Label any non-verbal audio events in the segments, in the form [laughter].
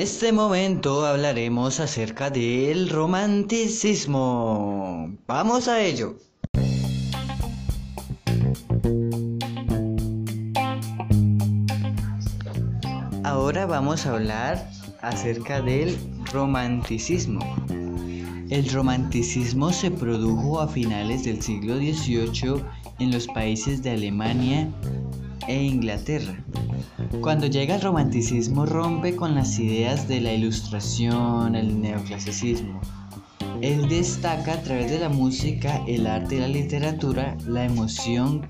este momento hablaremos acerca del romanticismo. Vamos a ello. Ahora vamos a hablar acerca del romanticismo. El romanticismo se produjo a finales del siglo XVIII en los países de Alemania e Inglaterra. Cuando llega el romanticismo rompe con las ideas de la ilustración, el neoclasicismo. Él destaca a través de la música, el arte y la literatura la emoción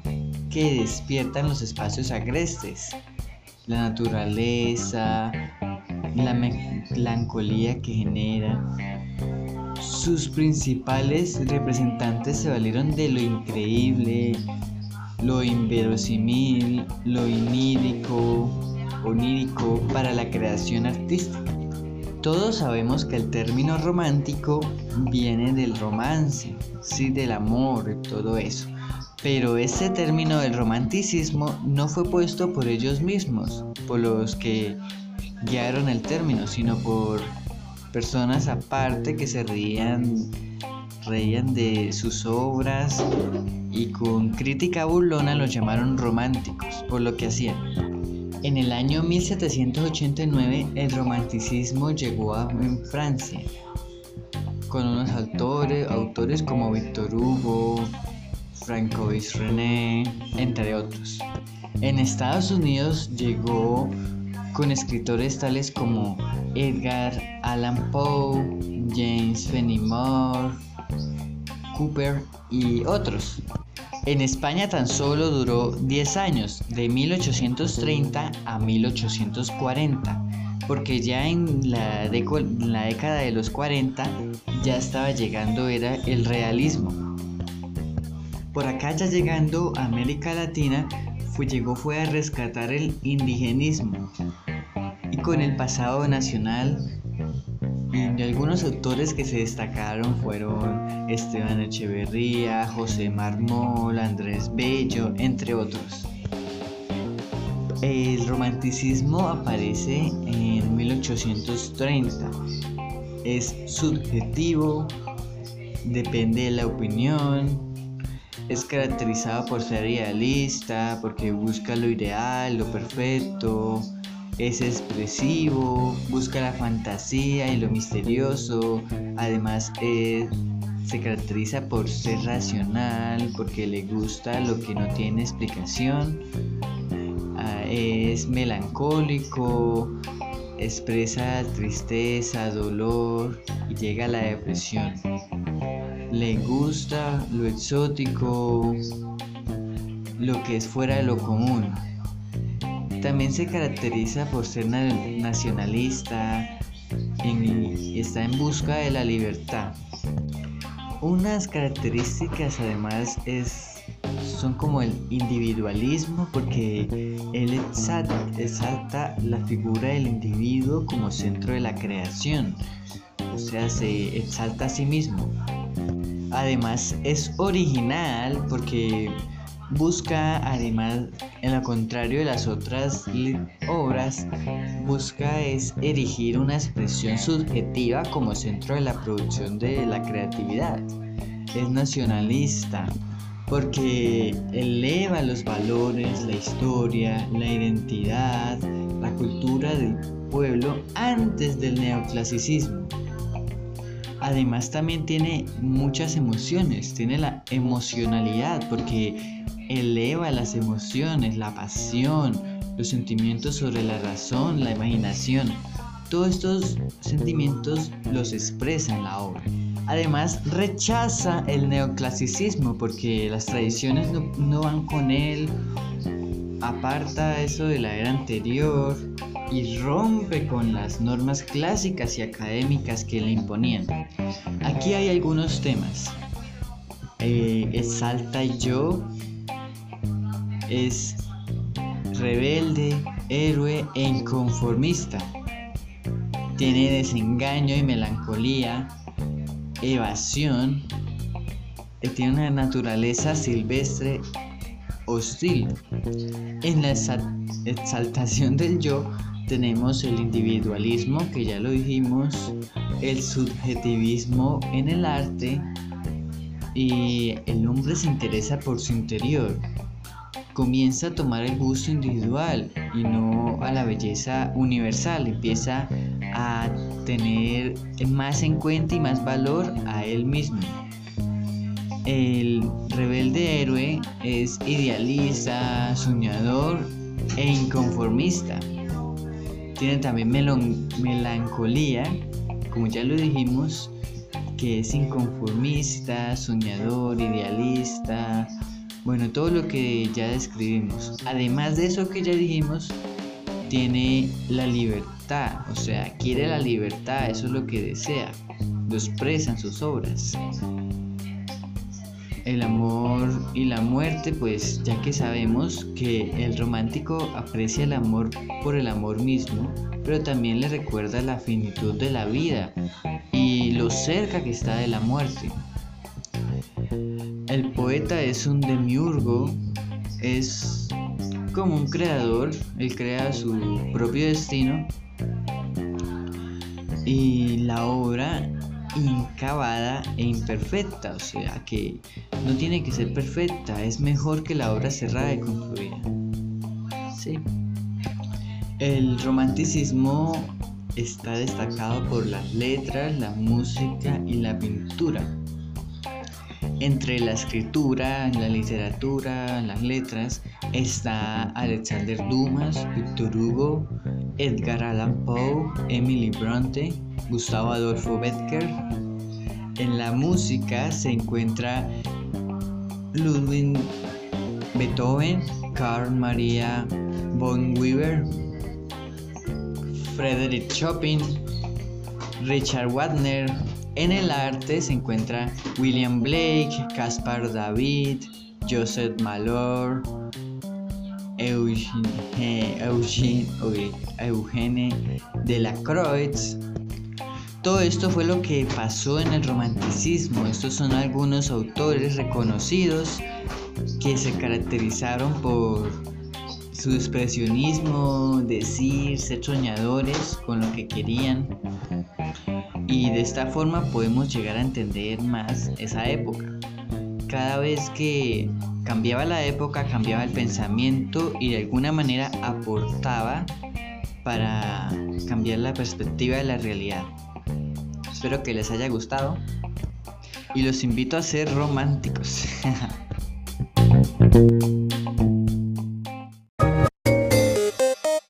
que despiertan los espacios agrestes, la naturaleza, la melancolía que genera. Sus principales representantes se valieron de lo increíble, lo inverosímil, lo inírico, onírico para la creación artística. Todos sabemos que el término romántico viene del romance, sí, del amor todo eso. Pero ese término del romanticismo no fue puesto por ellos mismos, por los que guiaron el término, sino por personas aparte que se reían, reían de sus obras y con crítica burlona los llamaron románticos por lo que hacían. En el año 1789 el romanticismo llegó a Francia con unos autores, autores como Victor Hugo, Francois René, entre otros. En Estados Unidos llegó con escritores tales como Edgar Allan Poe, James Fenimore, Cooper y otros. En España tan solo duró 10 años, de 1830 a 1840, porque ya en la, en la década de los 40 ya estaba llegando era el realismo. Por acá ya llegando a América Latina, fue, llegó fue a rescatar el indigenismo y con el pasado nacional y algunos autores que se destacaron fueron Esteban Echeverría, José Marmol, Andrés Bello, entre otros. El romanticismo aparece en 1830. Es subjetivo, depende de la opinión, es caracterizado por ser realista, porque busca lo ideal, lo perfecto, es expresivo, busca la fantasía y lo misterioso, además se caracteriza por ser racional, porque le gusta lo que no tiene explicación, ah, es melancólico, expresa tristeza, dolor y llega a la depresión. Le gusta lo exótico, lo que es fuera de lo común. También se caracteriza por ser nacionalista y está en busca de la libertad. Unas características además es, son como el individualismo porque él exalta, la figura del individuo como centro de la creación, o sea, se exalta a sí mismo. Además es original porque busca además en lo contrario de las otras obras busca es erigir una expresión subjetiva como centro de la producción de la creatividad. Es nacionalista porque eleva los valores la historia la identidad la cultura del pueblo antes del neoclasicismo. Además también tiene muchas emociones, tiene la emocionalidad porque eleva las emociones, la pasión, los sentimientos sobre la razón, la imaginación. Todos estos sentimientos los expresa en la obra. Además, rechaza el neoclasicismo porque las tradiciones no, van con él, aparta eso de la era anterior y rompe con las normas clásicas y académicas que le imponían. Aquí hay algunos temas. Eh, exalta yo es rebelde, héroe e inconformista. Tiene desengaño y melancolía, evasión, y tiene una naturaleza silvestre hostil. En la exaltación del yo tenemos el individualismo, que ya lo dijimos, el subjetivismo en el arte y el hombre se interesa por su interior. Comienza a tomar el gusto individual y no a la belleza universal. Empieza a tener más en cuenta y más valor a él mismo. El rebelde héroe es idealista, soñador e inconformista. Tiene también melancolía, como ya lo dijimos, que es inconformista, soñador, idealista, bueno, todo lo que ya describimos. Además de eso que ya dijimos, tiene la libertad, o sea, quiere la libertad, eso es lo que desea, lo expresa en sus obras el amor y la muerte, pues ya que sabemos que el romántico aprecia el amor por el amor mismo, pero también le recuerda la finitud de la vida y lo cerca que está de la muerte. El poeta es un demiurgo, es como un creador, él crea su propio destino y la obra incavada e imperfecta, o sea que no tiene que ser perfecta, es mejor que la obra cerrada y concluida. Sí. El romanticismo está destacado por las letras, la música y la pintura. Entre la escritura, la literatura, las letras, está Alexander Dumas, Victor Hugo, Edgar Allan Poe, Emily Bronte, Gustavo Adolfo Becker. En la música se encuentra Ludwig Beethoven, Carl Maria von Weber, Frederick Chopin, Richard Wagner. En el arte se encuentra William Blake, Caspar David, Joseph Malor, Eugene, Eugene, Eugene Delacroix, todo esto fue lo que pasó en el romanticismo. Estos son algunos autores reconocidos que se caracterizaron por su expresionismo, decir, ser soñadores con lo que querían. Y de esta forma podemos llegar a entender más esa época. Cada vez que cambiaba la época, cambiaba el pensamiento y de alguna manera aportaba para cambiar la perspectiva de la realidad. Espero que les haya gustado y los invito a ser románticos. [laughs]